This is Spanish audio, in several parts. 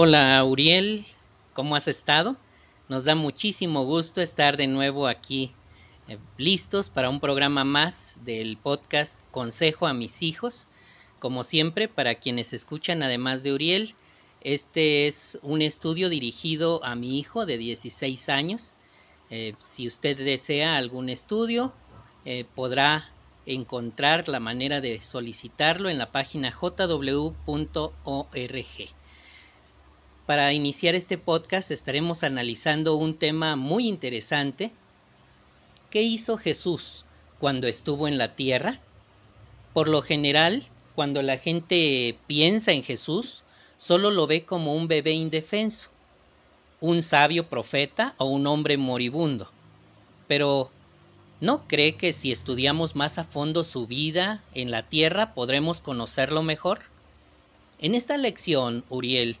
Hola Uriel, ¿cómo has estado? Nos da muchísimo gusto estar de nuevo aquí eh, listos para un programa más del podcast Consejo a mis hijos. Como siempre, para quienes escuchan además de Uriel, este es un estudio dirigido a mi hijo de 16 años. Eh, si usted desea algún estudio, eh, podrá encontrar la manera de solicitarlo en la página jw.org. Para iniciar este podcast estaremos analizando un tema muy interesante. ¿Qué hizo Jesús cuando estuvo en la tierra? Por lo general, cuando la gente piensa en Jesús, solo lo ve como un bebé indefenso, un sabio profeta o un hombre moribundo. Pero, ¿no cree que si estudiamos más a fondo su vida en la tierra podremos conocerlo mejor? En esta lección, Uriel,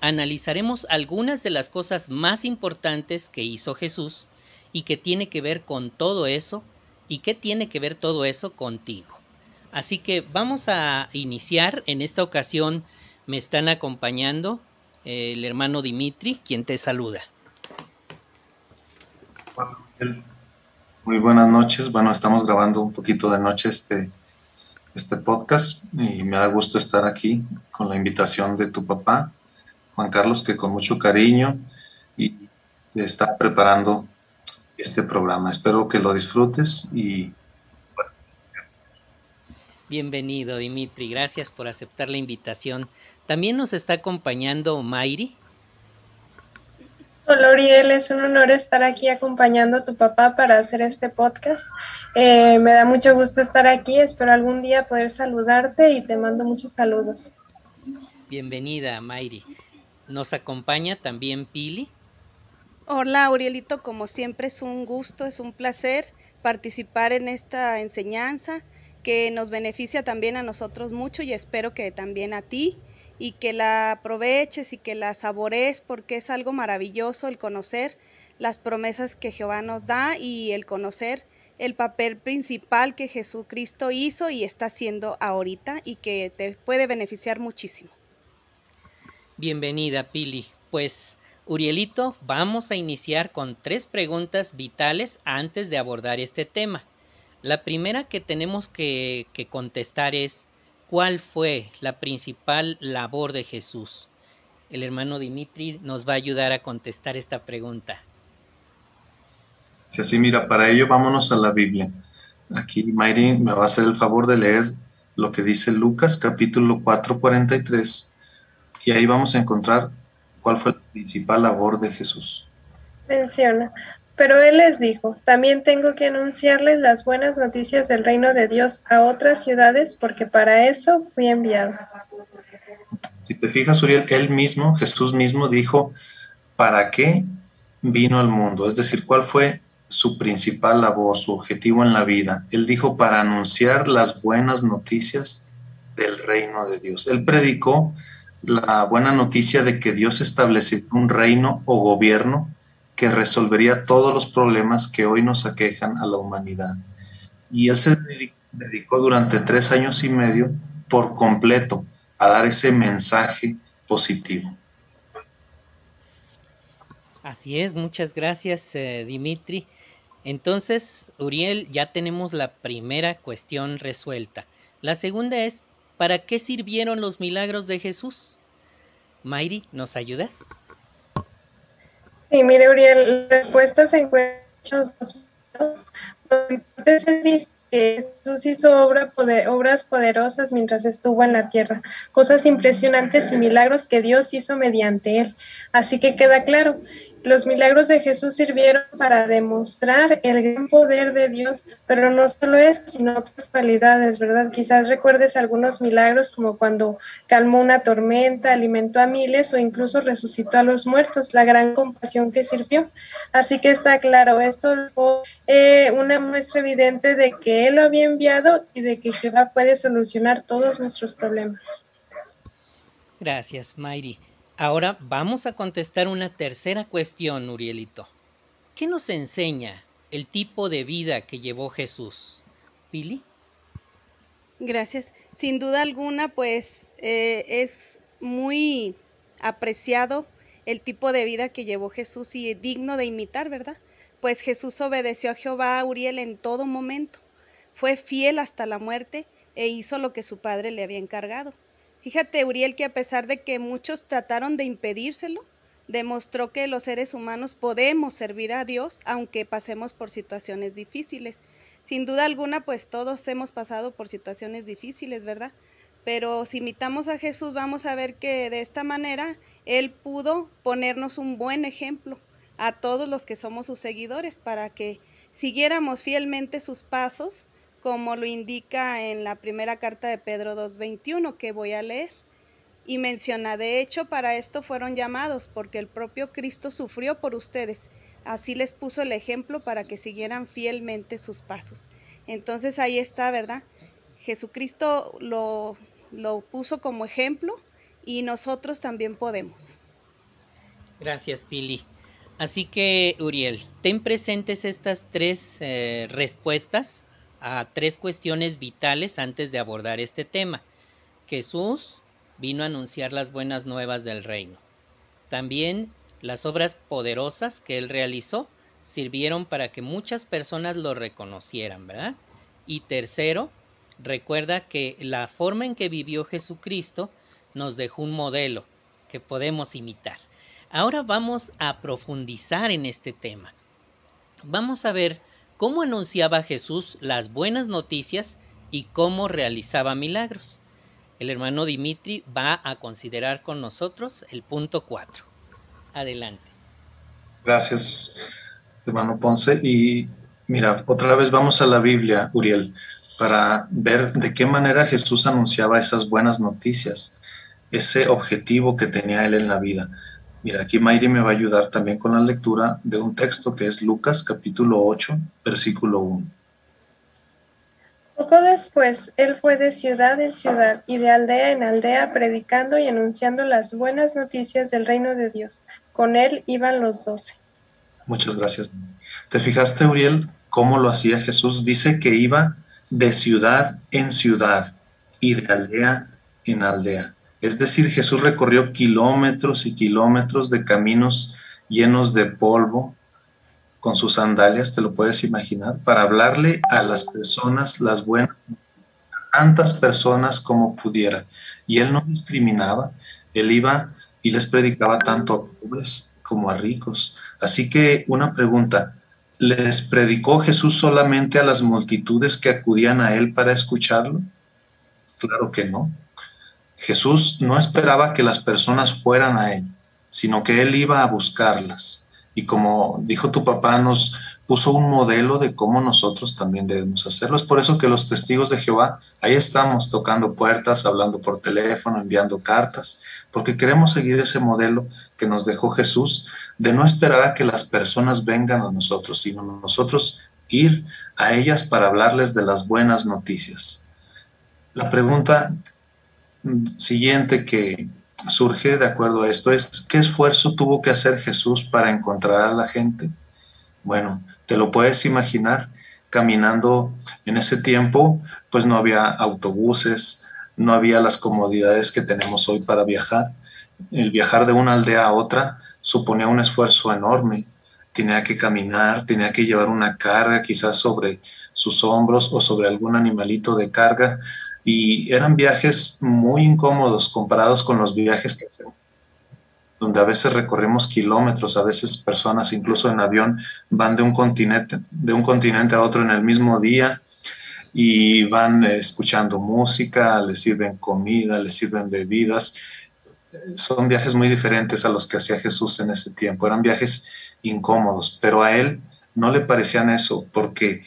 analizaremos algunas de las cosas más importantes que hizo Jesús y que tiene que ver con todo eso y qué tiene que ver todo eso contigo. Así que vamos a iniciar. En esta ocasión me están acompañando eh, el hermano Dimitri, quien te saluda. Muy buenas noches. Bueno, estamos grabando un poquito de noche este, este podcast y me da gusto estar aquí con la invitación de tu papá Juan Carlos, que con mucho cariño y está preparando este programa. Espero que lo disfrutes y... Bienvenido, Dimitri. Gracias por aceptar la invitación. También nos está acompañando Mayri. Hola, Oriel. Es un honor estar aquí acompañando a tu papá para hacer este podcast. Eh, me da mucho gusto estar aquí. Espero algún día poder saludarte y te mando muchos saludos. Bienvenida, Mayri. Nos acompaña también Pili. Hola, Urielito, como siempre es un gusto, es un placer participar en esta enseñanza que nos beneficia también a nosotros mucho y espero que también a ti y que la aproveches y que la sabores porque es algo maravilloso el conocer las promesas que Jehová nos da y el conocer el papel principal que Jesucristo hizo y está haciendo ahorita y que te puede beneficiar muchísimo. Bienvenida, Pili. Pues, Urielito, vamos a iniciar con tres preguntas vitales antes de abordar este tema. La primera que tenemos que, que contestar es, ¿cuál fue la principal labor de Jesús? El hermano Dimitri nos va a ayudar a contestar esta pregunta. Si así, mira, para ello vámonos a la Biblia. Aquí Mayri me va a hacer el favor de leer lo que dice Lucas capítulo 4, 43 y ahí vamos a encontrar cuál fue la principal labor de Jesús. Menciona, pero él les dijo, también tengo que anunciarles las buenas noticias del reino de Dios a otras ciudades porque para eso fui enviado. Si te fijas, Uriel, él mismo, Jesús mismo dijo, ¿para qué vino al mundo? Es decir, ¿cuál fue su principal labor, su objetivo en la vida? Él dijo, para anunciar las buenas noticias del reino de Dios. Él predicó la buena noticia de que Dios estableció un reino o gobierno que resolvería todos los problemas que hoy nos aquejan a la humanidad. Y él se dedicó durante tres años y medio por completo a dar ese mensaje positivo. Así es, muchas gracias eh, Dimitri. Entonces, Uriel, ya tenemos la primera cuestión resuelta. La segunda es, ¿Para qué sirvieron los milagros de Jesús? Mayri, ¿nos ayudas? Sí, mire, Uriel, la respuesta se encuentra se dice que Jesús hizo obras poderosas mientras estuvo en la tierra, cosas impresionantes y milagros que Dios hizo mediante él. Así que queda claro, los milagros de Jesús sirvieron para demostrar el gran poder de Dios, pero no solo eso, sino otras cualidades, ¿verdad? Quizás recuerdes algunos milagros como cuando calmó una tormenta, alimentó a miles o incluso resucitó a los muertos, la gran compasión que sirvió. Así que está claro, esto es una muestra evidente de que Él lo había enviado y de que Jehová puede solucionar todos nuestros problemas. Gracias, Mayri. Ahora vamos a contestar una tercera cuestión, Urielito. ¿Qué nos enseña el tipo de vida que llevó Jesús? ¿Pili? Gracias. Sin duda alguna, pues eh, es muy apreciado el tipo de vida que llevó Jesús y digno de imitar, ¿verdad? Pues Jesús obedeció a Jehová Uriel en todo momento, fue fiel hasta la muerte e hizo lo que su padre le había encargado. Fíjate, Uriel, que a pesar de que muchos trataron de impedírselo, demostró que los seres humanos podemos servir a Dios aunque pasemos por situaciones difíciles. Sin duda alguna, pues todos hemos pasado por situaciones difíciles, ¿verdad? Pero si imitamos a Jesús, vamos a ver que de esta manera Él pudo ponernos un buen ejemplo a todos los que somos sus seguidores para que siguiéramos fielmente sus pasos, como lo indica en la primera carta de Pedro 2.21 que voy a leer. Y menciona, de hecho, para esto fueron llamados, porque el propio Cristo sufrió por ustedes. Así les puso el ejemplo para que siguieran fielmente sus pasos. Entonces ahí está, ¿verdad? Jesucristo lo, lo puso como ejemplo y nosotros también podemos. Gracias, Pili. Así que, Uriel, ten presentes estas tres eh, respuestas a tres cuestiones vitales antes de abordar este tema. Jesús vino a anunciar las buenas nuevas del reino. También las obras poderosas que él realizó sirvieron para que muchas personas lo reconocieran, ¿verdad? Y tercero, recuerda que la forma en que vivió Jesucristo nos dejó un modelo que podemos imitar. Ahora vamos a profundizar en este tema. Vamos a ver cómo anunciaba Jesús las buenas noticias y cómo realizaba milagros. El hermano Dimitri va a considerar con nosotros el punto 4. Adelante. Gracias, hermano Ponce. Y mira, otra vez vamos a la Biblia, Uriel, para ver de qué manera Jesús anunciaba esas buenas noticias, ese objetivo que tenía él en la vida. Mira, aquí Mayri me va a ayudar también con la lectura de un texto que es Lucas capítulo 8, versículo 1. Poco después, él fue de ciudad en ciudad y de aldea en aldea predicando y anunciando las buenas noticias del reino de Dios. Con él iban los doce. Muchas gracias. ¿Te fijaste, Uriel, cómo lo hacía Jesús? Dice que iba de ciudad en ciudad y de aldea en aldea. Es decir, Jesús recorrió kilómetros y kilómetros de caminos llenos de polvo con sus sandalias, te lo puedes imaginar, para hablarle a las personas las buenas, tantas personas como pudiera. Y él no discriminaba, él iba y les predicaba tanto a pobres como a ricos. Así que una pregunta, ¿les predicó Jesús solamente a las multitudes que acudían a él para escucharlo? Claro que no. Jesús no esperaba que las personas fueran a Él, sino que Él iba a buscarlas. Y como dijo tu papá, nos puso un modelo de cómo nosotros también debemos hacerlo. Es por eso que los testigos de Jehová, ahí estamos tocando puertas, hablando por teléfono, enviando cartas, porque queremos seguir ese modelo que nos dejó Jesús de no esperar a que las personas vengan a nosotros, sino nosotros ir a ellas para hablarles de las buenas noticias. La pregunta siguiente que surge de acuerdo a esto es, ¿qué esfuerzo tuvo que hacer Jesús para encontrar a la gente? Bueno, te lo puedes imaginar, caminando en ese tiempo, pues no había autobuses, no había las comodidades que tenemos hoy para viajar. El viajar de una aldea a otra suponía un esfuerzo enorme. Tenía que caminar, tenía que llevar una carga quizás sobre sus hombros o sobre algún animalito de carga y eran viajes muy incómodos comparados con los viajes que hacemos, donde a veces recorremos kilómetros, a veces personas incluso en avión van de un continente, de un continente a otro en el mismo día y van escuchando música, les sirven comida, les sirven bebidas. Son viajes muy diferentes a los que hacía Jesús en ese tiempo. Eran viajes incómodos, pero a él no le parecían eso, porque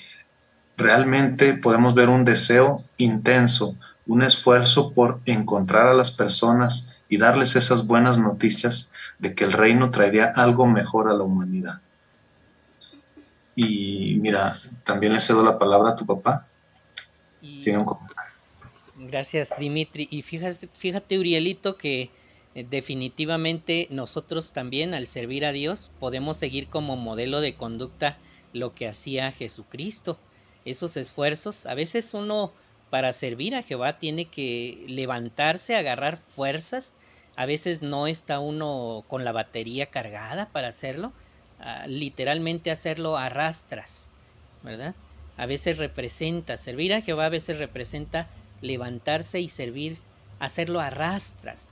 realmente podemos ver un deseo intenso, un esfuerzo por encontrar a las personas y darles esas buenas noticias de que el reino traería algo mejor a la humanidad. Y mira, también le cedo la palabra a tu papá. Tiene un comentario. Gracias, Dimitri. Y fíjate, fíjate Urielito, que eh, definitivamente nosotros también al servir a Dios podemos seguir como modelo de conducta lo que hacía Jesucristo esos esfuerzos. A veces uno para servir a Jehová tiene que levantarse, agarrar fuerzas a veces no está uno con la batería cargada para hacerlo, ah, literalmente hacerlo arrastras, ¿verdad? A veces representa, servir a Jehová a veces representa levantarse y servir, hacerlo arrastras,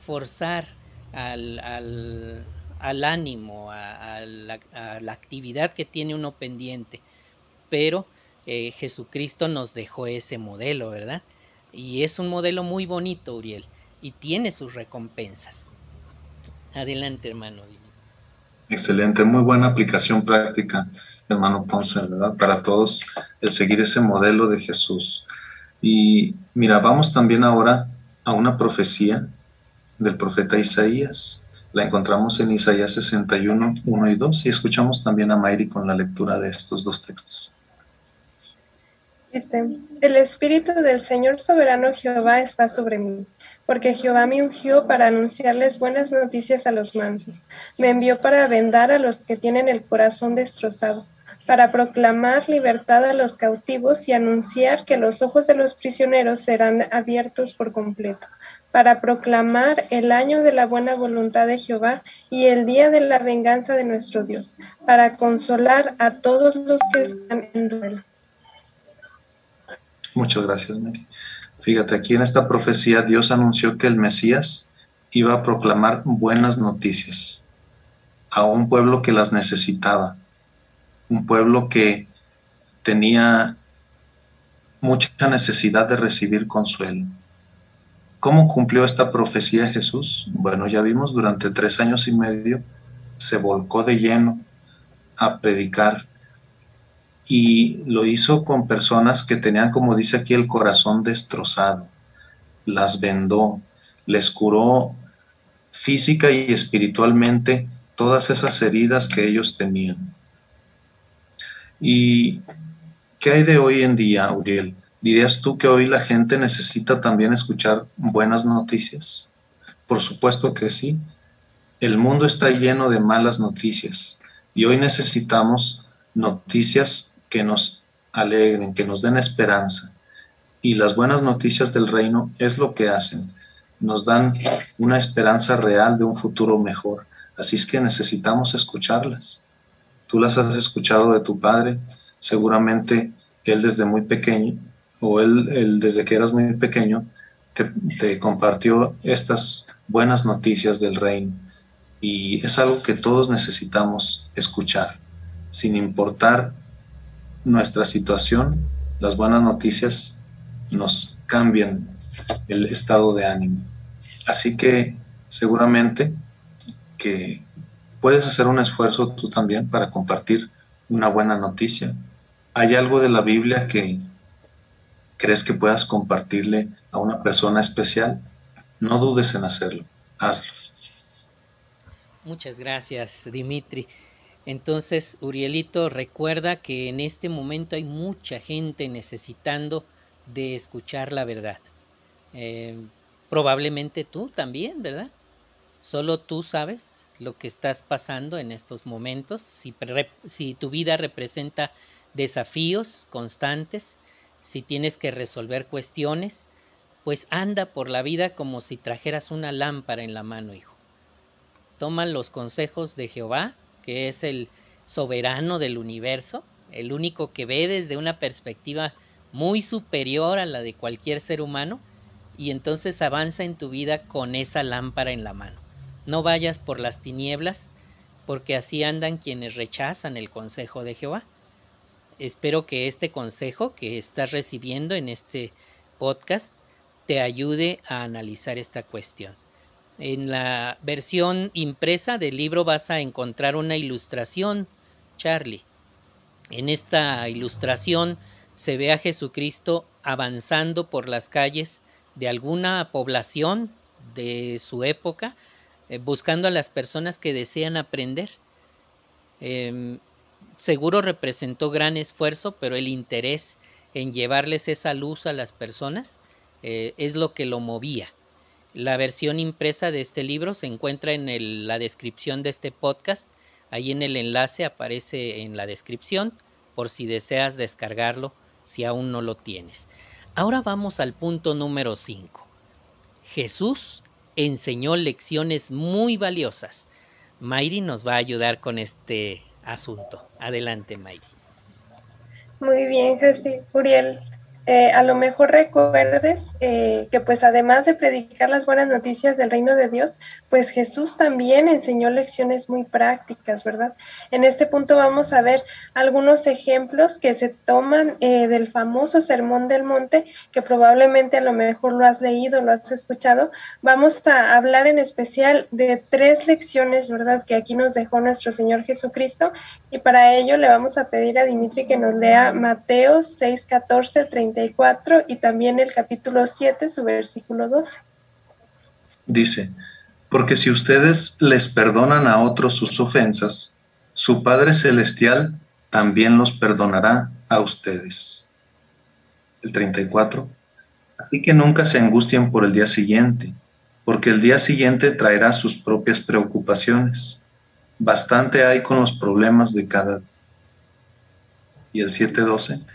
forzar al, al, al ánimo, a, la, a, la, actividad que tiene uno pendiente. Pero eh, Jesucristo nos dejó ese modelo, ¿verdad? Y es un modelo muy bonito, Uriel y tiene sus recompensas. Adelante, hermano. Excelente, muy buena aplicación práctica, hermano Ponce, ¿verdad? Para todos, el seguir ese modelo de Jesús. Y mira, vamos también ahora a una profecía del profeta Isaías. La encontramos en Isaías 61, 1 y 2 y escuchamos también a Mayri con la lectura de estos dos textos. Dice, el Espíritu del Señor soberano Jehová está sobre mí porque Jehová me ungió para anunciarles buenas noticias a los mansos. Me envió para vendar a los que tienen el corazón destrozado, para proclamar libertad a los cautivos y anunciar que los ojos de los prisioneros serán abiertos por completo, para proclamar el año de la buena voluntad de Jehová y el día de la venganza de nuestro Dios, para consolar a todos los que están en duelo. Muchas gracias, Mary. Fíjate, aquí en esta profecía Dios anunció que el Mesías iba a proclamar buenas noticias a un pueblo que las necesitaba, un pueblo que tenía mucha necesidad de recibir consuelo. ¿Cómo cumplió esta profecía Jesús? Bueno, ya vimos, durante tres años y medio se volcó de lleno a predicar y lo hizo con personas que tenían, como dice aquí, el corazón destrozado. Las vendó, les curó física y espiritualmente todas esas heridas que ellos tenían. ¿Y qué hay de hoy en día, Uriel? ¿Dirías tú que hoy la gente necesita también escuchar buenas noticias? Por supuesto que sí. El mundo está lleno de malas noticias y hoy necesitamos noticias que nos alegren, que nos den esperanza. Y las buenas noticias del reino es lo que hacen. Nos dan una esperanza real de un futuro mejor. Así es que necesitamos escucharlas. Tú las has escuchado de tu padre, seguramente él desde muy pequeño, o él, desde que eras muy pequeño, te, compartió estas buenas noticias del reino. Y es algo que todos necesitamos escuchar, sin importar nuestra situación, las buenas noticias nos cambian el estado de ánimo. Así que seguramente que puedes hacer un esfuerzo tú también para compartir una buena noticia. ¿Hay algo de la Biblia que crees que puedas compartirle a una persona especial? No dudes en hacerlo, hazlo. Muchas gracias, Dimitri. Entonces, Urielito, recuerda que en este momento hay mucha gente necesitando de escuchar la verdad. Eh, probablemente tú también, ¿verdad? Solo tú sabes lo que estás pasando en estos momentos, si, si tu vida representa desafíos constantes, si tienes que resolver cuestiones, pues anda por la vida como si trajeras una lámpara en la mano, hijo. Toma los consejos de Jehová, que es el soberano del universo, el único que ve desde una perspectiva muy superior a la de cualquier ser humano, y entonces avanza en tu vida con esa lámpara en la mano. No vayas por las tinieblas, porque así andan quienes rechazan el consejo de Jehová. Espero que este consejo que estás recibiendo en este podcast te ayude a analizar esta cuestión. En la versión impresa del libro vas a encontrar una ilustración, Charlie. En esta ilustración se ve a Jesucristo avanzando por las calles de alguna población de su época, eh, buscando a las personas que desean aprender. Em, seguro representó gran esfuerzo, pero el interés en llevarles esa luz a las personas eh, es lo que lo movía. La versión impresa de este libro se encuentra en la descripción de este podcast. Ahí en el enlace aparece en la descripción por si deseas descargarlo si aún no lo tienes. Ahora vamos al punto número 5. Jesús enseñó lecciones muy valiosas. Mayri nos va a ayudar con este asunto. Adelante, Mayri. Muy bien, Jesús, Uriel. Eh, a lo mejor recuerdes eh, que pues además de predicar las buenas noticias del reino de Dios, pues Jesús también enseñó lecciones muy prácticas, ¿verdad? En este punto vamos a ver algunos ejemplos que se toman eh, del famoso Sermón del Monte, que probablemente a lo mejor lo has leído, lo has escuchado. Vamos a hablar en especial de tres lecciones, ¿verdad? Que aquí nos dejó nuestro Señor Jesucristo y para ello le vamos a pedir a Dimitri que nos lea Mateo 6, 14, 34 y también el capítulo 7, su versículo 12. Dice, porque si ustedes les perdonan a otros sus ofensas, su Padre Celestial también los perdonará a ustedes. El 34. Así que nunca se angustien por el día siguiente, porque el día siguiente traerá sus propias preocupaciones. Bastante hay con los problemas de cada Y el 7.12.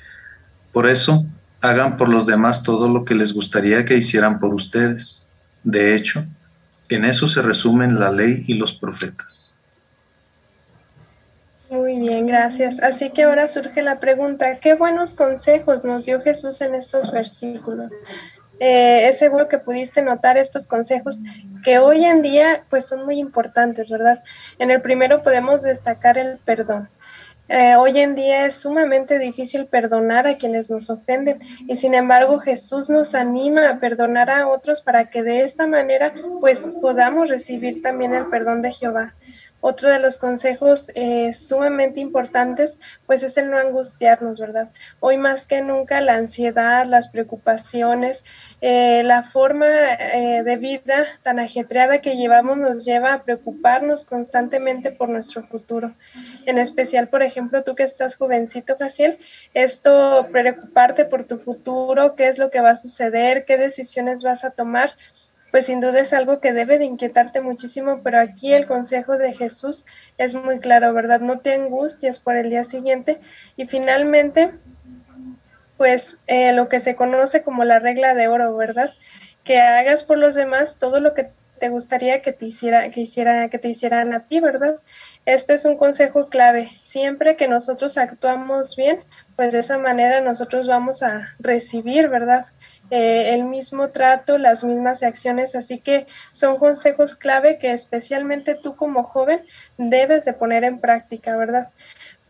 Por eso, hagan por los demás todo lo que les gustaría que hicieran por ustedes. De hecho, en eso se resumen la ley y los profetas. Muy bien, gracias. Así que ahora surge la pregunta, ¿qué buenos consejos nos dio Jesús en estos versículos? Eh, es seguro que pudiste notar estos consejos que hoy en día pues son muy importantes, ¿verdad? En el primero podemos destacar el perdón. Eh, hoy en día es sumamente difícil perdonar a quienes nos ofenden y sin embargo Jesús nos anima a perdonar a otros para que de esta manera pues podamos recibir también el perdón de Jehová. Otro de los consejos eh, sumamente importantes, pues es el no angustiarnos, ¿verdad? Hoy más que nunca la ansiedad, las preocupaciones, eh, la forma eh, de vida tan ajetreada que llevamos nos lleva a preocuparnos constantemente por nuestro futuro. En especial, por ejemplo, tú que estás jovencito, Jaciel, esto preocuparte por tu futuro, qué es lo que va a suceder, qué decisiones vas a tomar, pues sin duda es algo que debe de inquietarte muchísimo, pero aquí el consejo de Jesús es muy claro, ¿verdad? No te angusties por el día siguiente y finalmente, pues eh, lo que se conoce como la regla de oro, ¿verdad? Que hagas por los demás todo lo que te gustaría que te hiciera, que hiciera, que te hicieran a ti, ¿verdad? Esto es un consejo clave. Siempre que nosotros actuamos bien, pues de esa manera nosotros vamos a recibir, ¿verdad? Eh, el mismo trato, las mismas acciones, así que son consejos clave que especialmente tú como joven debes de poner en práctica, ¿verdad?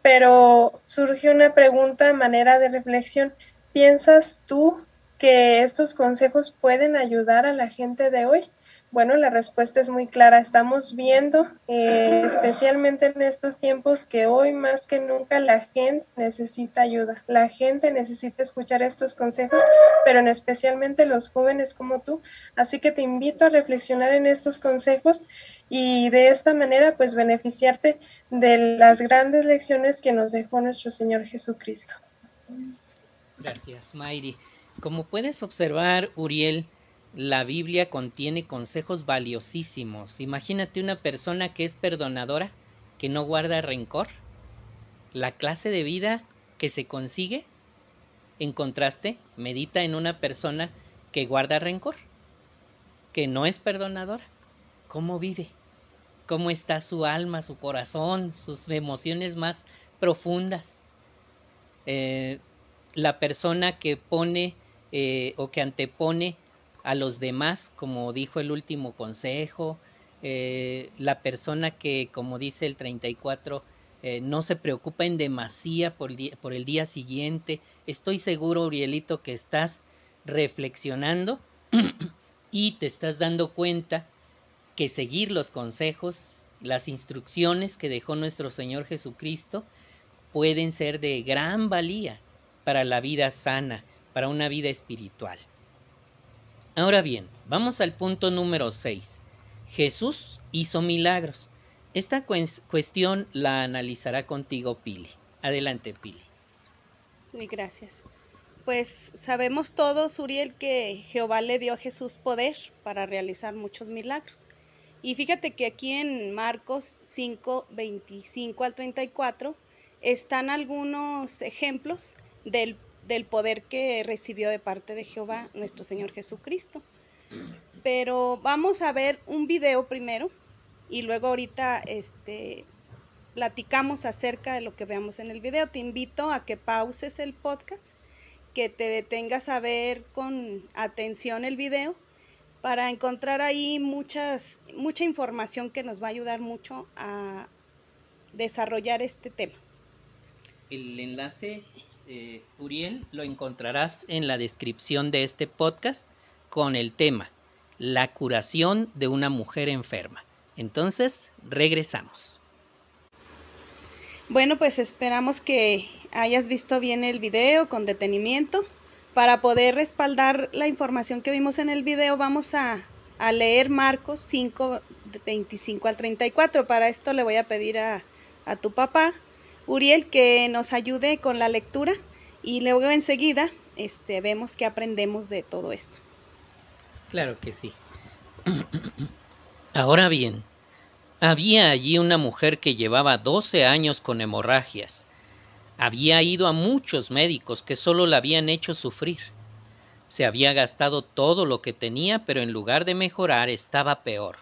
Pero surge una pregunta manera de reflexión. ¿Piensas tú que estos consejos pueden ayudar a la gente de hoy? Bueno, la respuesta es muy clara. Estamos viendo, eh, especialmente en estos tiempos, que hoy más que nunca la gente necesita ayuda. La gente necesita escuchar estos consejos, pero en especialmente los jóvenes como tú. Así que te invito a reflexionar en estos consejos y de esta manera, pues, beneficiarte de las grandes lecciones que nos dejó nuestro Señor Jesucristo. Gracias, Mayri. Como puedes observar, Uriel, la Biblia contiene consejos valiosísimos. Imagínate una persona que es perdonadora, que no guarda rencor. La clase de vida que se consigue, en contraste, medita en una persona que guarda rencor, que no es perdonadora. ¿Cómo vive? ¿Cómo está su alma, su corazón, sus emociones más profundas? Eh, la persona que pone eh, o que antepone a los demás, como dijo el último consejo, eh, la persona que, como dice el 34, eh, no se preocupa en demasía por por el día siguiente. Estoy seguro, Urielito, que estás reflexionando y te estás dando cuenta que seguir los consejos, las instrucciones que dejó nuestro Señor Jesucristo, pueden ser de gran valía para la vida sana, para una vida espiritual. Ahora bien, vamos al punto número 6. Jesús hizo milagros. Esta cuestión la analizará contigo Pili. Adelante, Pili. Gracias. Pues sabemos todos, Uriel, que Jehová le dio a Jesús poder para realizar muchos milagros. Y fíjate que aquí en Marcos 5, 25 al 34 están algunos ejemplos del del poder que recibió de parte de Jehová nuestro Señor Jesucristo. pero vamos a ver un video primero y luego ahorita este platicamos acerca de lo que veamos en el video. Te invito a que pauses el podcast, que te detengas a ver con atención el video para encontrar ahí muchas, mucha información que nos va a ayudar mucho a desarrollar este tema. El enlace, eh, Uriel, lo encontrarás en la descripción de este podcast con el tema La curación de una mujer enferma. Entonces, regresamos. Bueno, pues esperamos que hayas visto bien el video con detenimiento. Para poder respaldar la información que vimos en el video, vamos a, leer Marcos 5, 25 al 34. Para esto le voy a pedir a, a tu papá, Uriel, que nos ayude con la lectura y luego enseguida este, vemos qué aprendemos de todo esto. Claro que sí. Ahora bien, había allí una mujer que llevaba doce años con hemorragias. Había ido a muchos médicos que solo la habían hecho sufrir. Se había gastado todo lo que tenía, pero en lugar de mejorar estaba peor.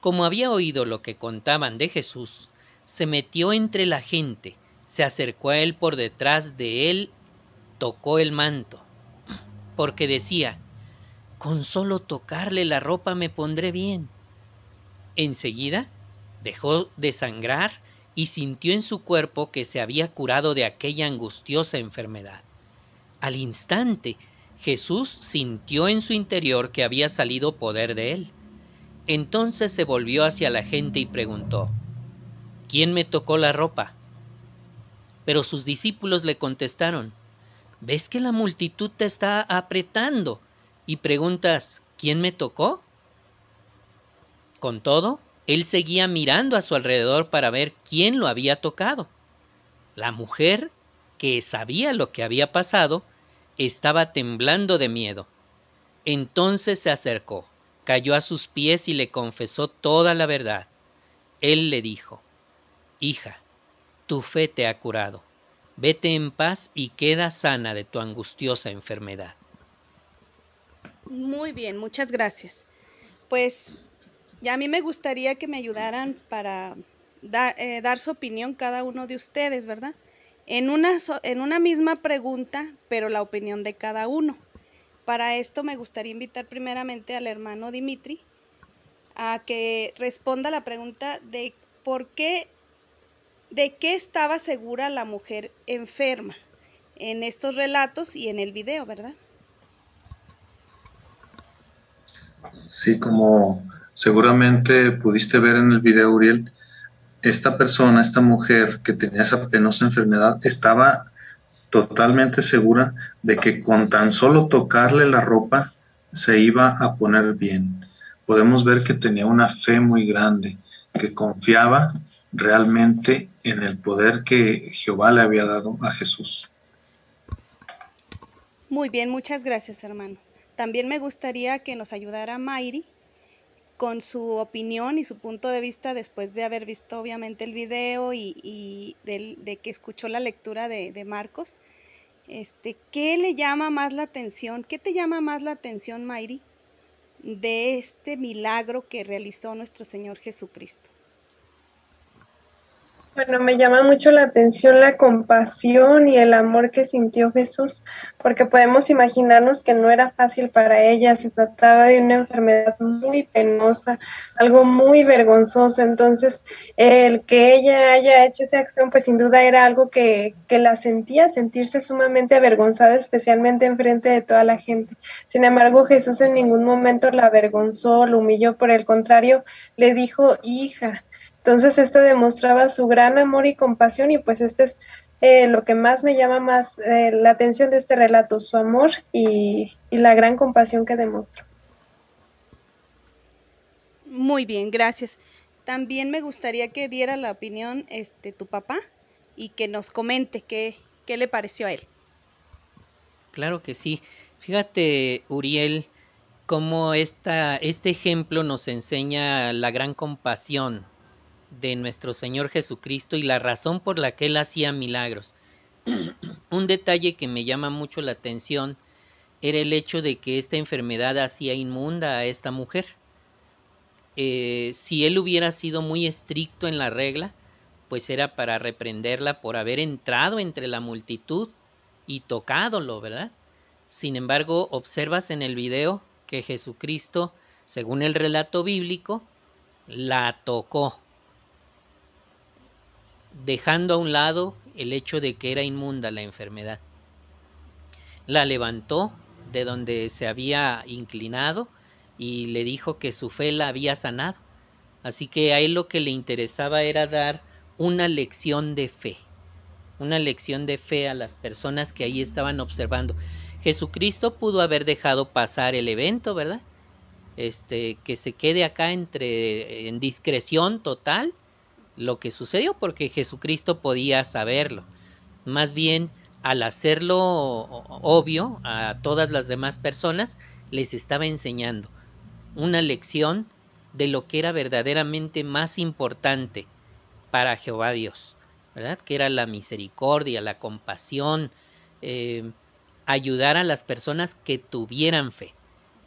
Como había oído lo que contaban de Jesús, se metió entre la gente, se acercó a él por detrás de él, tocó el manto, porque decía, con solo tocarle la ropa me pondré bien. Enseguida dejó de sangrar y sintió en su cuerpo que se había curado de aquella angustiosa enfermedad. Al instante, Jesús sintió en su interior que había salido poder de él. Entonces se volvió hacia la gente y preguntó, ¿quién me tocó la ropa? Pero sus discípulos le contestaron, ¿ves que la multitud te está apretando? Y preguntas, ¿quién me tocó? Con todo, él seguía mirando a su alrededor para ver quién lo había tocado. La mujer, que sabía lo que había pasado, estaba temblando de miedo. Entonces se acercó, cayó a sus pies y le confesó toda la verdad. Él le dijo, Hija, tu fe te ha curado. Vete en paz y queda sana de tu angustiosa enfermedad. Muy bien, muchas gracias. Pues ya a mí me gustaría que me ayudaran para eh, dar su opinión cada uno de ustedes, ¿verdad? En una, en una misma pregunta, pero la opinión de cada uno. Para esto me gustaría invitar primeramente al hermano Dimitri a que responda la pregunta de por qué, de qué estaba segura la mujer enferma en estos relatos y en el video, ¿verdad? Sí, como Seguramente pudiste ver en el video, Uriel, esta persona, esta mujer que tenía esa penosa enfermedad, estaba totalmente segura de que con tan solo tocarle la ropa se iba a poner bien. Podemos ver que tenía una fe muy grande, que confiaba realmente en el poder que Jehová le había dado a Jesús. Muy bien, muchas gracias, hermano. También me gustaría que nos ayudara Mayri con su opinión y su punto de vista después de haber visto obviamente el video y, de, que escuchó la lectura de, Marcos. Este, ¿Qué le llama más la atención? ¿Qué te llama más la atención, Mayri, de este milagro que realizó nuestro Señor Jesucristo? Bueno, me llama mucho la atención la compasión y el amor que sintió Jesús, porque podemos imaginarnos que no era fácil para ella, se trataba de una enfermedad muy penosa, algo muy vergonzoso, entonces el que ella haya hecho esa acción, pues sin duda era algo que, que la sentía, sentirse sumamente avergonzada, especialmente en frente de toda la gente. Sin embargo, Jesús en ningún momento la avergonzó, la humilló, por el contrario, le dijo, hija, entonces esto demostraba su gran amor y compasión y pues este es eh, lo que más me llama más eh, la atención de este relato, su amor y, la gran compasión que demostró. Muy bien, gracias. También me gustaría que diera la opinión este tu papá y que nos comente qué, qué le pareció a él. Claro que sí. Fíjate, Uriel, cómo esta, este ejemplo nos enseña la gran compasión de nuestro Señor Jesucristo y la razón por la que Él hacía milagros. Un detalle que me llama mucho la atención era el hecho de que esta enfermedad hacía inmunda a esta mujer. Eh, si él hubiera sido muy estricto en la regla, pues era para reprenderla por haber entrado entre la multitud y tocádolo, ¿verdad? Sin embargo, observas en el video que Jesucristo, según el relato bíblico, la tocó, dejando a un lado el hecho de que era inmunda la enfermedad. La levantó de donde se había inclinado y le dijo que su fe la había sanado. Así que a él lo que le interesaba era dar una lección de fe, una lección de fe a las personas que ahí estaban observando. Jesucristo pudo haber dejado pasar el evento, ¿verdad? Este, que se quede acá entre en discreción total lo que sucedió porque Jesucristo podía saberlo. Más bien al hacerlo obvio a todas las demás personas, les estaba enseñando una lección de lo que era verdaderamente más importante para Jehová Dios, ¿verdad? Que era la misericordia, la compasión, eh, ayudar a las personas que tuvieran fe.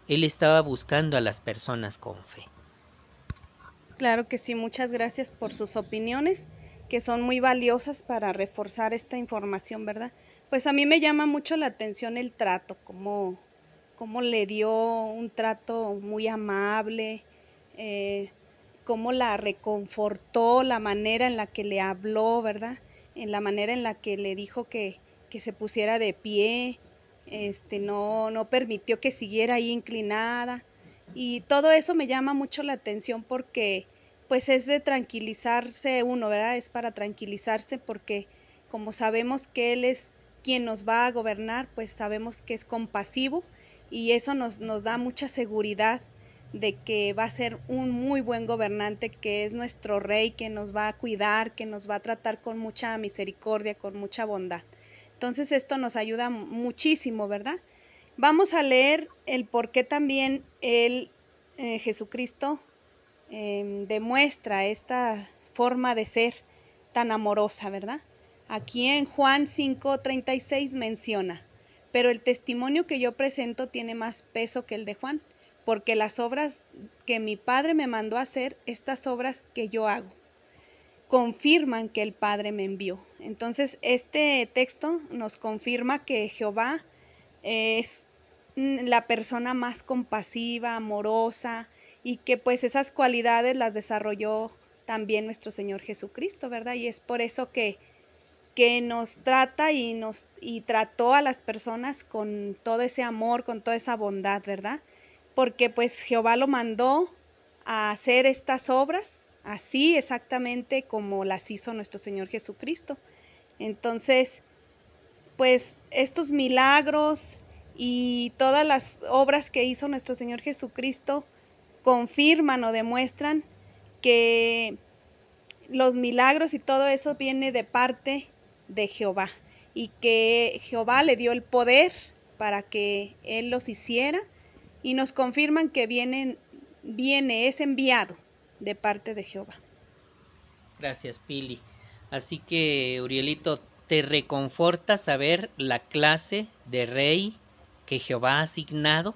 Él estaba buscando a las personas con fe. Claro que sí, muchas gracias por sus opiniones que son muy valiosas para reforzar esta información, ¿verdad? Pues a mí me llama mucho la atención el trato, cómo, cómo le dio un trato muy amable, eh, cómo la reconfortó, la manera en la que le habló, ¿verdad? En la manera en la que le dijo que, que se pusiera de pie, este, no, no permitió que siguiera ahí inclinada. Y todo eso me llama mucho la atención porque pues es de tranquilizarse uno, ¿verdad? Es para tranquilizarse porque como sabemos que Él es quien nos va a gobernar, pues sabemos que es compasivo y eso nos, nos da mucha seguridad de que va a ser un muy buen gobernante, que es nuestro rey, que nos va a cuidar, que nos va a tratar con mucha misericordia, con mucha bondad. Entonces esto nos ayuda muchísimo, ¿verdad? Vamos a leer el por qué también el eh, Jesucristo Em, demuestra esta forma de ser tan amorosa, ¿verdad? Aquí en Juan 5:36 menciona, pero el testimonio que yo presento tiene más peso que el de Juan, porque las obras que mi Padre me mandó a hacer, estas obras que yo hago, confirman que el Padre me envió. Entonces, este texto nos confirma que Jehová es la persona más compasiva, amorosa, y que pues esas cualidades las desarrolló también nuestro Señor Jesucristo, ¿verdad? Y es por eso que, que nos trata y nos y trató a las personas con todo ese amor, con toda esa bondad, ¿verdad? Porque pues Jehová lo mandó a hacer estas obras así exactamente como las hizo nuestro Señor Jesucristo. Entonces, pues estos milagros y todas las obras que hizo nuestro Señor Jesucristo confirman o demuestran que los milagros y todo eso viene de parte de Jehová y que Jehová le dio el poder para que él los hiciera y nos confirman que viene, viene, es enviado de parte de Jehová. Gracias, Pili. Así que, Urielito, te reconforta saber la clase de rey que Jehová ha asignado.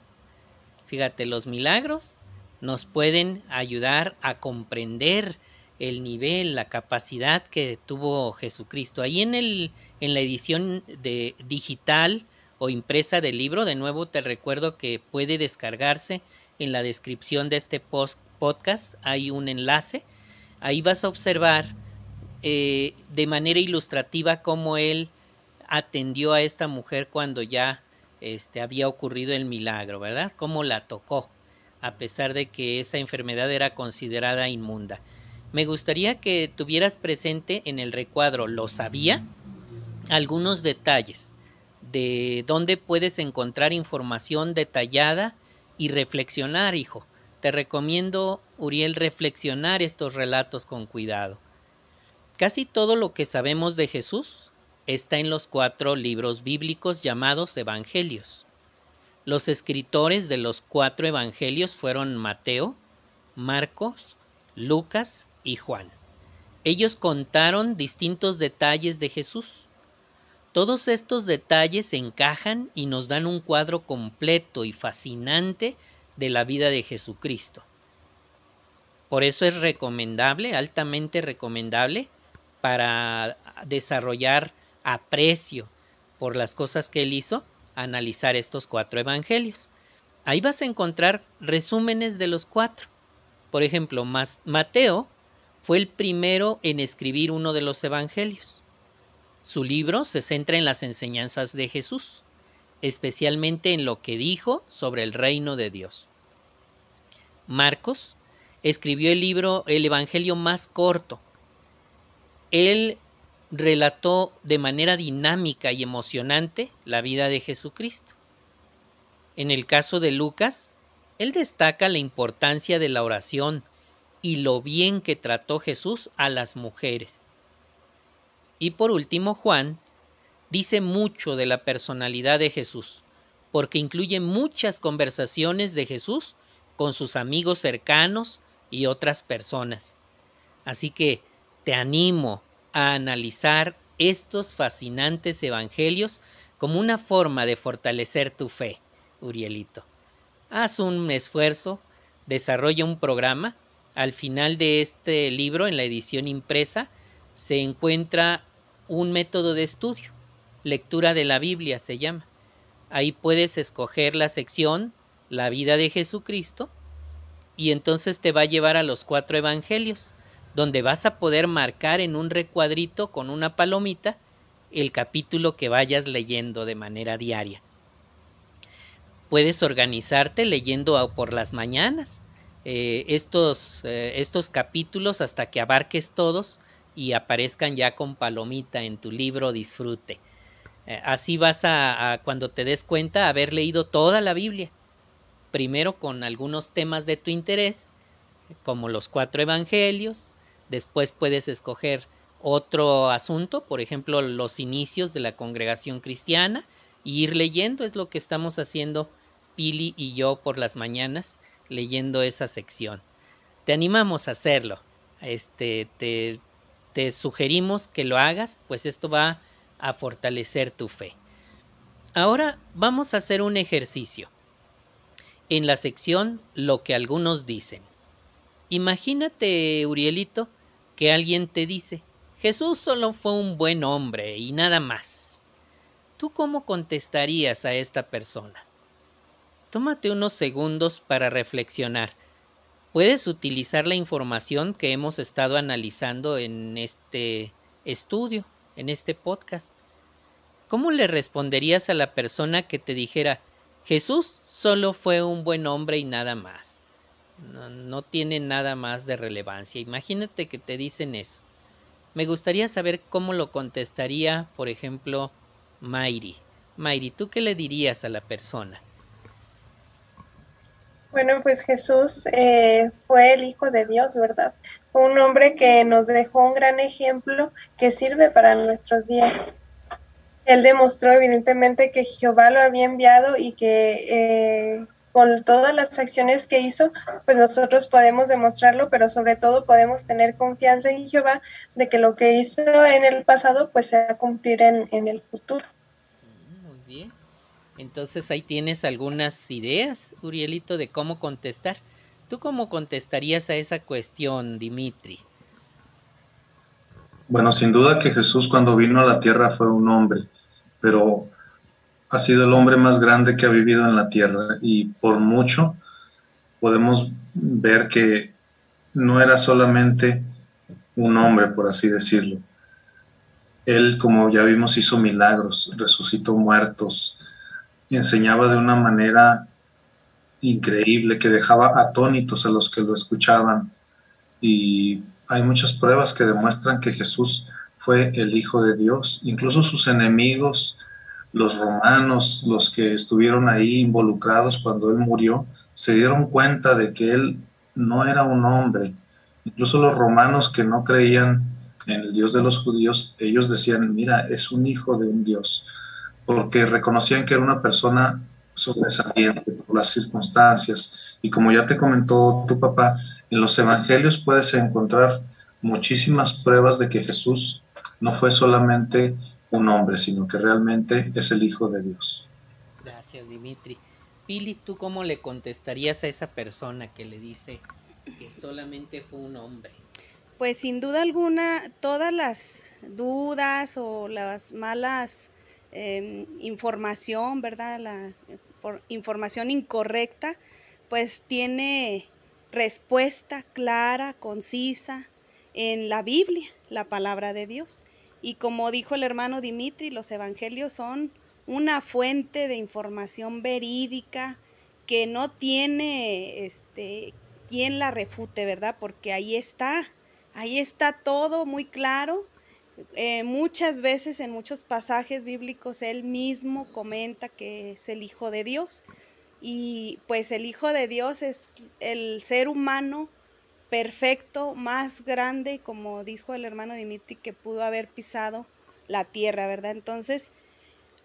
Fíjate, los milagros nos pueden ayudar a comprender el nivel, la capacidad que tuvo Jesucristo. Ahí en, el, en la edición de digital o impresa del libro, de nuevo te recuerdo que puede descargarse en la descripción de este post podcast, hay un enlace. Ahí vas a observar eh, de manera ilustrativa cómo él atendió a esta mujer cuando ya este, había ocurrido el milagro, ¿verdad? Cómo la tocó a pesar de que esa enfermedad era considerada inmunda. Me gustaría que tuvieras presente en el recuadro, ¿lo sabía? Algunos detalles de dónde puedes encontrar información detallada y reflexionar, hijo. Te recomiendo, Uriel, reflexionar estos relatos con cuidado. Casi todo lo que sabemos de Jesús está en los cuatro libros bíblicos llamados Evangelios. Los escritores de los cuatro evangelios fueron Mateo, Marcos, Lucas y Juan. Ellos contaron distintos detalles de Jesús. Todos estos detalles encajan y nos dan un cuadro completo y fascinante de la vida de Jesucristo. Por eso es recomendable, altamente recomendable, para desarrollar aprecio por las cosas que él hizo, analizar estos cuatro evangelios. Ahí vas a encontrar resúmenes de los cuatro. Por ejemplo, Mateo fue el primero en escribir uno de los evangelios. Su libro se centra en las enseñanzas de Jesús, especialmente en lo que dijo sobre el reino de Dios. Marcos escribió el libro, el Evangelio más corto. Él relató de manera dinámica y emocionante la vida de Jesucristo. En el caso de Lucas, él destaca la importancia de la oración y lo bien que trató Jesús a las mujeres. Y por último, Juan dice mucho de la personalidad de Jesús, porque incluye muchas conversaciones de Jesús con sus amigos cercanos y otras personas. Así que te animo a analizar estos fascinantes evangelios como una forma de fortalecer tu fe, Urielito. Haz un esfuerzo, desarrolla un programa. Al final de este libro, en la edición impresa, se encuentra un método de estudio. Lectura de la Biblia se llama. Ahí puedes escoger la sección La vida de Jesucristo y entonces te va a llevar a los cuatro evangelios, donde vas a poder marcar en un recuadrito con una palomita el capítulo que vayas leyendo de manera diaria. Puedes organizarte leyendo por las mañanas eh, estos, eh, estos capítulos hasta que abarques todos y aparezcan ya con palomita en tu libro disfrute. Eh, así vas a, cuando te des cuenta, haber leído toda la Biblia primero con algunos temas de tu interés, como los cuatro evangelios, después puedes escoger otro asunto, por ejemplo, los inicios de la congregación cristiana, y ir leyendo, es lo que estamos haciendo Pili y yo por las mañanas, leyendo esa sección. Te animamos a hacerlo. Este, te, te sugerimos que lo hagas, pues esto va a fortalecer tu fe. Ahora vamos a hacer un ejercicio en la sección Lo que algunos dicen. Imagínate, Urielito, que alguien te dice, Jesús solo fue un buen hombre y nada más. ¿Tú cómo contestarías a esta persona? Tómate unos segundos para reflexionar. Puedes utilizar la información que hemos estado analizando en este estudio, en este podcast. ¿Cómo le responderías a la persona que te dijera, Jesús solo fue un buen hombre y nada más. No, tiene nada más de relevancia. Imagínate que te dicen eso. Me gustaría saber cómo lo contestaría, por ejemplo, Mayri. Mayri, ¿tú qué le dirías a la persona? Bueno, pues Jesús eh, fue el Hijo de Dios, ¿verdad? Fue un hombre que nos dejó un gran ejemplo que sirve para nuestros días él demostró evidentemente que Jehová lo había enviado y que eh, con todas las acciones que hizo, pues nosotros podemos demostrarlo, pero sobre todo podemos tener confianza en Jehová de que lo que hizo en el pasado, pues se va a cumplir en, en el futuro. Mm, muy bien. Entonces ahí tienes algunas ideas, Urielito, de cómo contestar. ¿Tú cómo contestarías a esa cuestión, Dimitri? Bueno, sin duda que Jesús cuando vino a la tierra fue un hombre, pero ha sido el hombre más grande que ha vivido en la tierra y por mucho podemos ver que no era solamente un hombre, por así decirlo. Él, como ya vimos, hizo milagros, resucitó muertos, enseñaba de una manera increíble que dejaba atónitos a los que lo escuchaban y hay muchas pruebas que demuestran que Jesús fue el Hijo de Dios. Incluso sus enemigos, los romanos, los que estuvieron ahí involucrados cuando él murió, se dieron cuenta de que él no era un hombre. Incluso los romanos que no creían en el Dios de los judíos, ellos decían, mira, es un hijo de un Dios, porque reconocían que era una persona sobresaliente por las circunstancias. Y como ya te comentó tu papá, en los evangelios puedes encontrar muchísimas pruebas de que Jesús no fue solamente un hombre, sino que realmente es el Hijo de Dios. Gracias, Dimitri. Pili, ¿tú cómo le contestarías a esa persona que le dice que solamente fue un hombre? Pues sin duda alguna, todas las dudas o las malas eh, información, ¿verdad? La por información incorrecta, pues tiene respuesta clara, concisa en la Biblia, la palabra de Dios. Y como dijo el hermano Dimitri, los evangelios son una fuente de información verídica que no tiene este quien la refute, ¿verdad? Porque ahí está, ahí está todo muy claro. Eh, muchas veces en muchos pasajes bíblicos él mismo comenta que es el Hijo de Dios. Y pues el Hijo de Dios es el ser humano perfecto, más grande, como dijo el hermano Dimitri, que pudo haber pisado la tierra, ¿verdad? Entonces,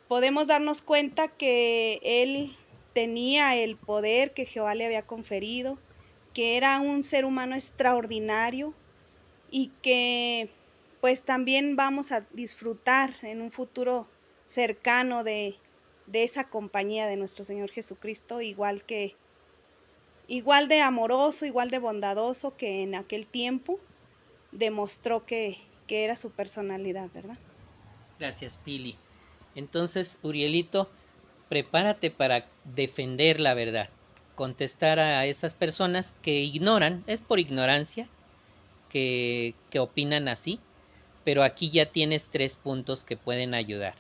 podemos darnos cuenta que él tenía el poder que Jehová le había conferido, que era un ser humano extraordinario y que pues también vamos a disfrutar en un futuro cercano de, de esa compañía de nuestro Señor Jesucristo, igual que igual de amoroso, igual de bondadoso que en aquel tiempo demostró que, que era su personalidad, ¿verdad? Gracias, Pili. Entonces, Urielito, prepárate para defender la verdad, contestar a esas personas que ignoran, es por ignorancia, que, que opinan así, pero aquí ya tienes tres puntos que pueden ayudar.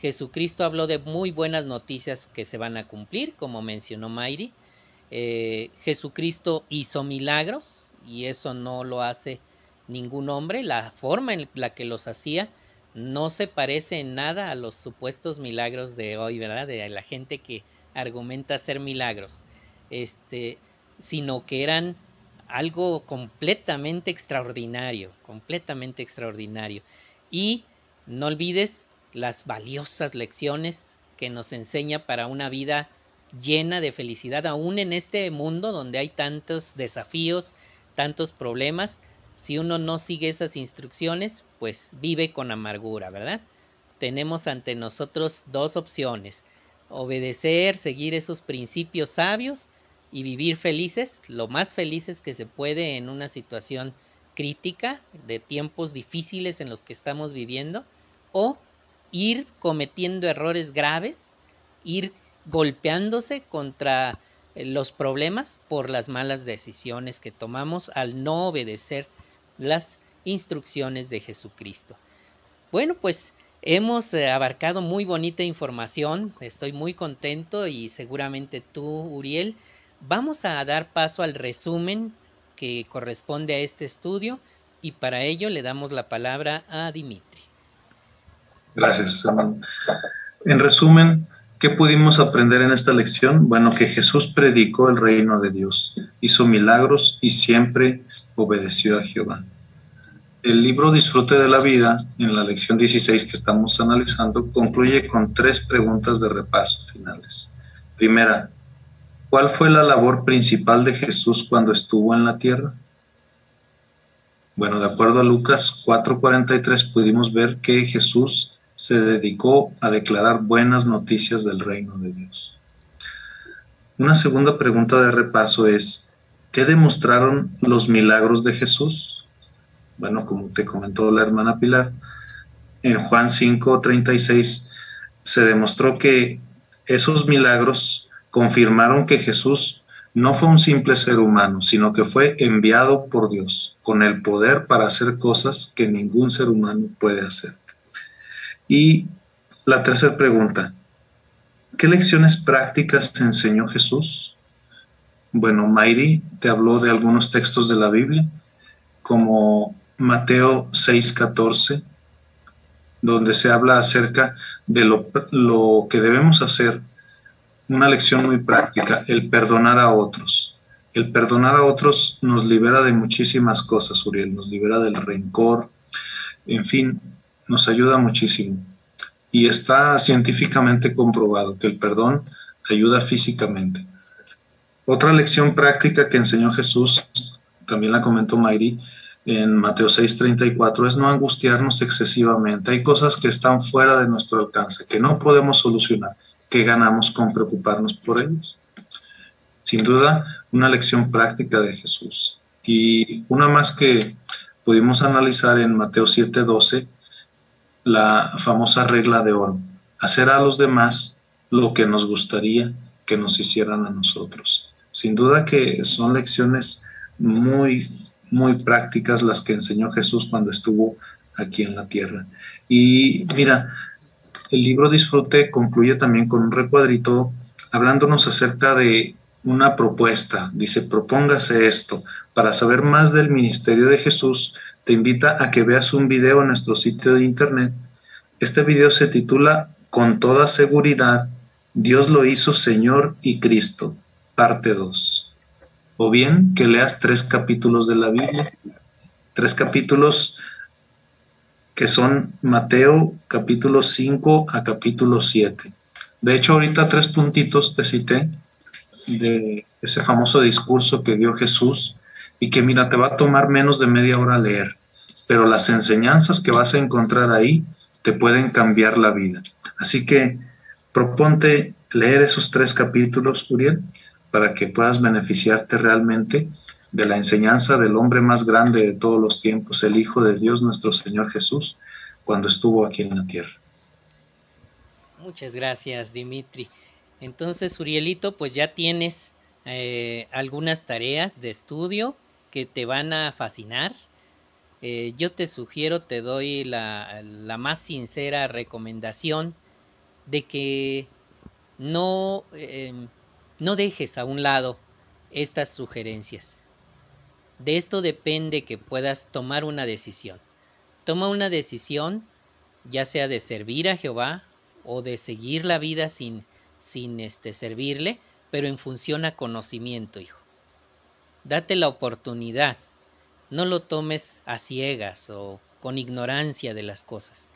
Jesucristo habló de muy buenas noticias que se van a cumplir, como mencionó Mayri. Eh, Jesucristo hizo milagros y eso no lo hace ningún hombre. La forma en la que los hacía no se parece en nada a los supuestos milagros de hoy, ¿verdad? De la gente que argumenta hacer milagros. Este, sino que eran algo completamente extraordinario, completamente extraordinario. Y no olvides las valiosas lecciones que nos enseña para una vida llena de felicidad, aún en este mundo donde hay tantos desafíos, tantos problemas, si uno no sigue esas instrucciones, pues vive con amargura, ¿verdad? Tenemos ante nosotros dos opciones, obedecer, seguir esos principios sabios y vivir felices, lo más felices que se puede en una situación crítica, de tiempos difíciles en los que estamos viviendo, o ir cometiendo errores graves, ir golpeándose contra eh, los problemas por las malas decisiones que tomamos al no obedecer las instrucciones de Jesucristo. Bueno, pues hemos eh, abarcado muy bonita información, estoy muy contento y seguramente tú, Uriel, vamos a dar paso al resumen que corresponde a este estudio y para ello le damos la palabra a Dimitri. Gracias. En resumen, ¿qué pudimos aprender en esta lección? Bueno, que Jesús predicó el reino de Dios, hizo milagros y siempre obedeció a Jehová. El libro Disfrute de la vida, en la lección 16 que estamos analizando, concluye con tres preguntas de repaso finales. Primera, ¿cuál fue la labor principal de Jesús cuando estuvo en la tierra? Bueno, de acuerdo a Lucas 4:43 pudimos ver que Jesús se dedicó a declarar buenas noticias del reino de Dios. Una segunda pregunta de repaso es, ¿qué demostraron los milagros de Jesús? Bueno, como te comentó la hermana Pilar, en Juan 5:36 se demostró que esos milagros confirmaron que Jesús no fue un simple ser humano, sino que fue enviado por Dios con el poder para hacer cosas que ningún ser humano puede hacer. Y la tercera pregunta, ¿qué lecciones prácticas enseñó Jesús? Bueno, Mayri te habló de algunos textos de la Biblia, como Mateo 6:14, donde se habla acerca de lo, lo que debemos hacer, una lección muy práctica, el perdonar a otros. El perdonar a otros nos libera de muchísimas cosas, Uriel, nos libera del rencor, en fin, nos ayuda muchísimo. Y está científicamente comprobado que el perdón ayuda físicamente. Otra lección práctica que enseñó Jesús, también la comentó Mayri, en Mateo 6:34 es no angustiarnos excesivamente. Hay cosas que están fuera de nuestro alcance, que no podemos solucionar. ¿Qué ganamos con preocuparnos por ellas? Sin duda, una lección práctica de Jesús. Y una más que pudimos analizar en Mateo 7:12, la famosa regla de oro. Hacer a los demás lo que nos gustaría que nos hicieran a nosotros. Sin duda que son lecciones muy muy prácticas las que enseñó Jesús cuando estuvo aquí en la tierra. Y mira, el libro Disfrute concluye también con un recuadrito hablándonos acerca de una propuesta. Dice, propóngase esto. Para saber más del ministerio de Jesús, te invita a que veas un video en nuestro sitio de internet. Este video se titula Con toda seguridad, Dios lo hizo Señor y Cristo, parte 2 o bien que leas tres capítulos de la Biblia, tres capítulos que son Mateo capítulo 5 a capítulo 7. De hecho, ahorita tres puntitos te cité de ese famoso discurso que dio Jesús y que mira, te va a tomar menos de media hora leer, pero las enseñanzas que vas a encontrar ahí te pueden cambiar la vida. Así que proponte leer esos tres capítulos, Uriel, para que puedas beneficiarte realmente de la enseñanza del hombre más grande de todos los tiempos, el Hijo de Dios, nuestro Señor Jesús, cuando estuvo aquí en la tierra. Muchas gracias, Dimitri. Entonces, Urielito, pues ya tienes eh, algunas tareas de estudio que te van a fascinar. Eh, yo te sugiero, te doy la, la, más sincera recomendación de que no eh, no dejes a un lado estas sugerencias. De esto depende que puedas tomar una decisión. Toma una decisión, ya sea de servir a Jehová o de seguir la vida sin, sin este, servirle, pero en función a conocimiento, hijo. Date la oportunidad. No lo tomes a ciegas o con ignorancia de las cosas.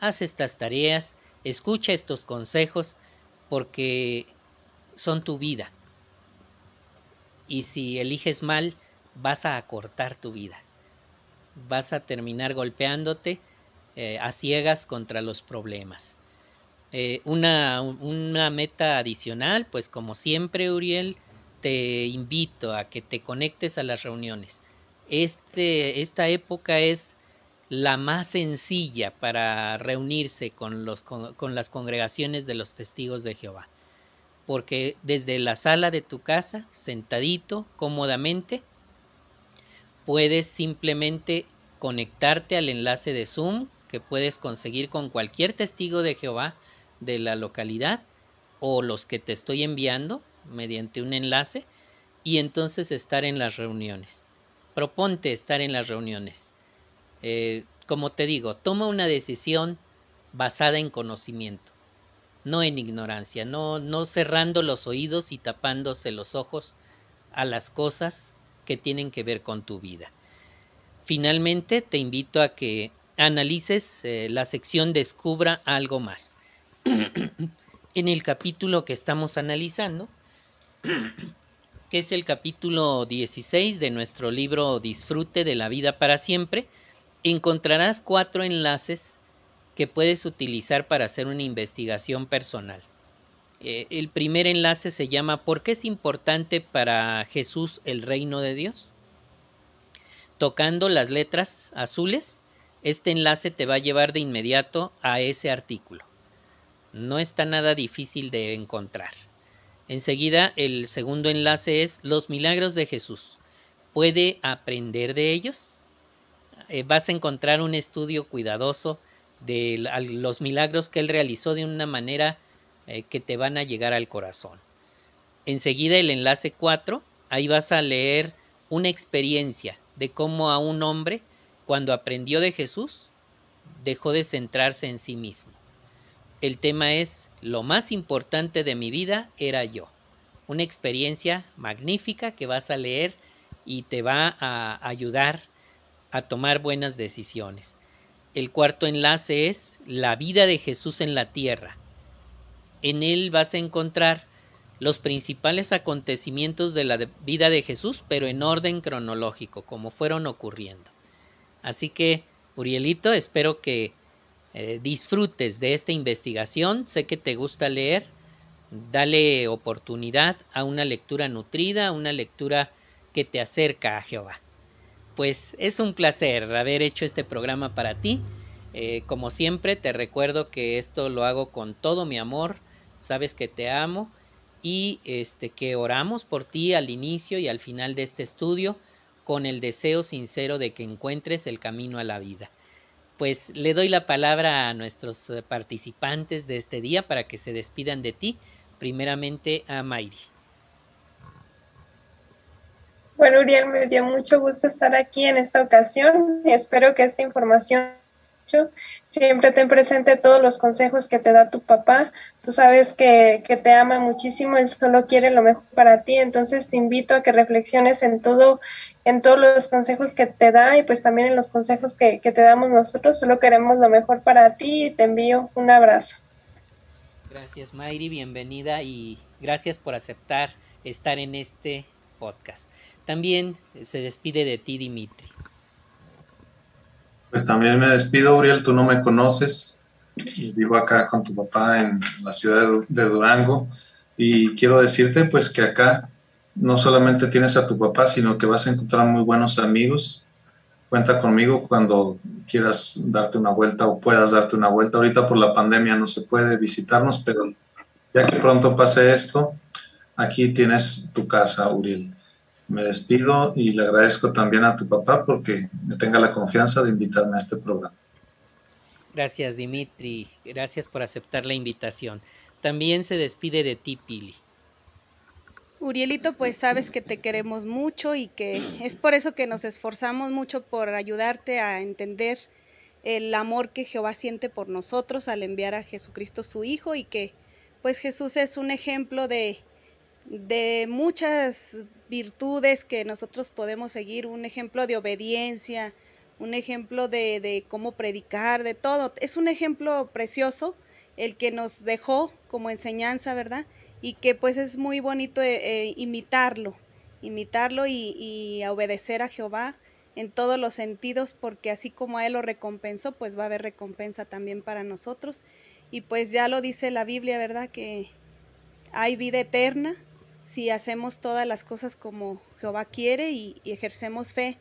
Haz estas tareas, escucha estos consejos, porque son tu vida. Y si eliges mal, vas a acortar tu vida. Vas a terminar golpeándote eh, a ciegas contra los problemas. Eh, una, una meta adicional, pues como siempre, Uriel, te invito a que te conectes a las reuniones. Este, esta época es la más sencilla para reunirse con, los, con las congregaciones de los testigos de Jehová porque desde la sala de tu casa, sentadito, cómodamente, puedes simplemente conectarte al enlace de Zoom que puedes conseguir con cualquier testigo de Jehová de la localidad o los que te estoy enviando mediante un enlace y entonces estar en las reuniones. Proponte estar en las reuniones. Eh, como te digo, toma una decisión basada en conocimiento no en ignorancia, no, no cerrando los oídos y tapándose los ojos a las cosas que tienen que ver con tu vida. Finalmente, te invito a que analices eh, la sección Descubra algo más. en el capítulo que estamos analizando, que es el capítulo 16 de nuestro libro Disfrute de la vida para siempre, encontrarás cuatro enlaces que puedes utilizar para hacer una investigación personal. Eh, el primer enlace se llama ¿Por qué es importante para Jesús el reino de Dios? Tocando las letras azules, este enlace te va a llevar de inmediato a ese artículo. No está nada difícil de encontrar. Enseguida, el segundo enlace es los milagros de Jesús. ¿Puede aprender de ellos? Eh, vas a encontrar un estudio cuidadoso de los milagros que él realizó de una manera eh, que te van a llegar al corazón. Enseguida el enlace 4, ahí vas a leer una experiencia de cómo a un hombre, cuando aprendió de Jesús, dejó de centrarse en sí mismo. El tema es, lo más importante de mi vida era yo. Una experiencia magnífica que vas a leer y te va a ayudar a tomar buenas decisiones. El cuarto enlace es la vida de Jesús en la tierra. En él vas a encontrar los principales acontecimientos de la vida de Jesús, pero en orden cronológico, como fueron ocurriendo. Así que, Urielito, espero que eh, disfrutes de esta investigación. Sé que te gusta leer. Dale oportunidad a una lectura nutrida, una lectura que te acerca a Jehová. Pues es un placer haber hecho este programa para ti. Eh, como siempre, te recuerdo que esto lo hago con todo mi amor. Sabes que te amo y este que oramos por ti al inicio y al final de este estudio con el deseo sincero de que encuentres el camino a la vida. Pues le doy la palabra a nuestros eh, participantes de este día para que se despidan de ti, primeramente a Mayri. Bueno, Uriel, me dio mucho gusto estar aquí en esta ocasión. Espero que esta información Siempre ten presente todos los consejos que te da tu papá. Tú sabes que, te ama muchísimo, él solo quiere lo mejor para ti. Entonces te invito a que reflexiones en todo, en todos los consejos que te da y pues también en los consejos que, que te damos nosotros. Solo queremos lo mejor para ti y te envío un abrazo. Gracias Mayri, bienvenida y gracias por aceptar estar en este podcast. También se despide de ti Dimitri. Pues también me despido, Uriel, tú no me conoces. Vivo acá con tu papá en la ciudad de Durango y quiero decirte pues que acá no solamente tienes a tu papá, sino que vas a encontrar muy buenos amigos. Cuenta conmigo cuando quieras darte una vuelta o puedas darte una vuelta. Ahorita por la pandemia no se puede visitarnos, pero ya que pronto pase esto, aquí tienes tu casa, Uriel me despido y le agradezco también a tu papá porque me tenga la confianza de invitarme a este programa. Gracias Dimitri, gracias por aceptar la invitación. También se despide de ti Pili. Urielito, pues sabes que te queremos mucho y que es por eso que nos esforzamos mucho por ayudarte a entender el amor que Jehová siente por nosotros al enviar a Jesucristo su Hijo y que pues Jesús es un ejemplo de, de muchas virtudes que nosotros podemos seguir, un ejemplo de obediencia, un ejemplo de, de, cómo predicar, de todo. Es un ejemplo precioso el que nos dejó como enseñanza, ¿verdad? Y que pues es muy bonito eh, eh, imitarlo, imitarlo y, y obedecer a Jehová en todos los sentidos, porque así como a Él lo recompensó, pues va a haber recompensa también para nosotros. Y pues ya lo dice la Biblia, ¿verdad? Que hay vida eterna si hacemos todas las cosas como Jehová quiere y, ejercemos fe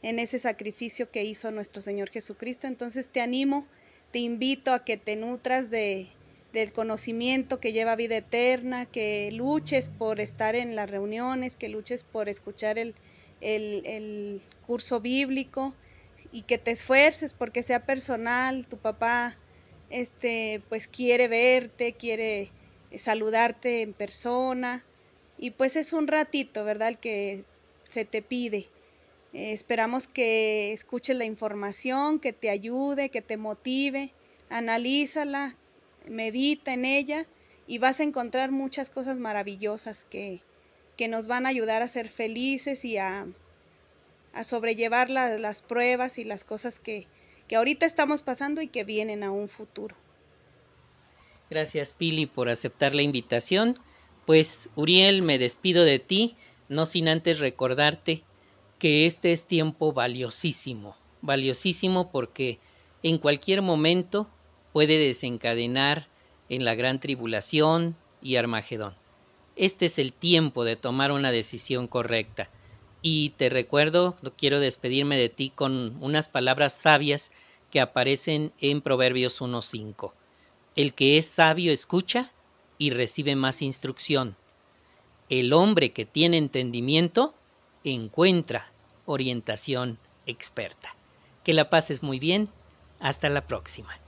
en ese sacrificio que hizo nuestro Señor Jesucristo. Entonces te animo, te invito a que te nutras de, del conocimiento que lleva vida eterna, que luches por estar en las reuniones, que luches por escuchar el, el, el curso bíblico y que te esfuerces porque sea personal, tu papá este pues quiere verte, quiere saludarte en persona, y pues es un ratito, ¿verdad? El que se te pide. Eh, esperamos que escuches la información, que te ayude, que te motive, analízala, medita en ella y vas a encontrar muchas cosas maravillosas que, que nos van a ayudar a ser felices y a, a sobrellevar las pruebas y las cosas que, que ahorita estamos pasando y que vienen a un futuro. Gracias Pili por aceptar la invitación. Pues, Uriel, me despido de ti, no sin antes recordarte que este es tiempo valiosísimo, valiosísimo porque en cualquier momento puede desencadenar en la gran tribulación y Armagedón. Este es el tiempo de tomar una decisión correcta. Y te recuerdo, quiero despedirme de ti con unas palabras sabias que aparecen en Proverbios 1.5. El que es sabio escucha y recibe más instrucción. El hombre que tiene entendimiento encuentra orientación experta. Que la pases muy bien. Hasta la próxima.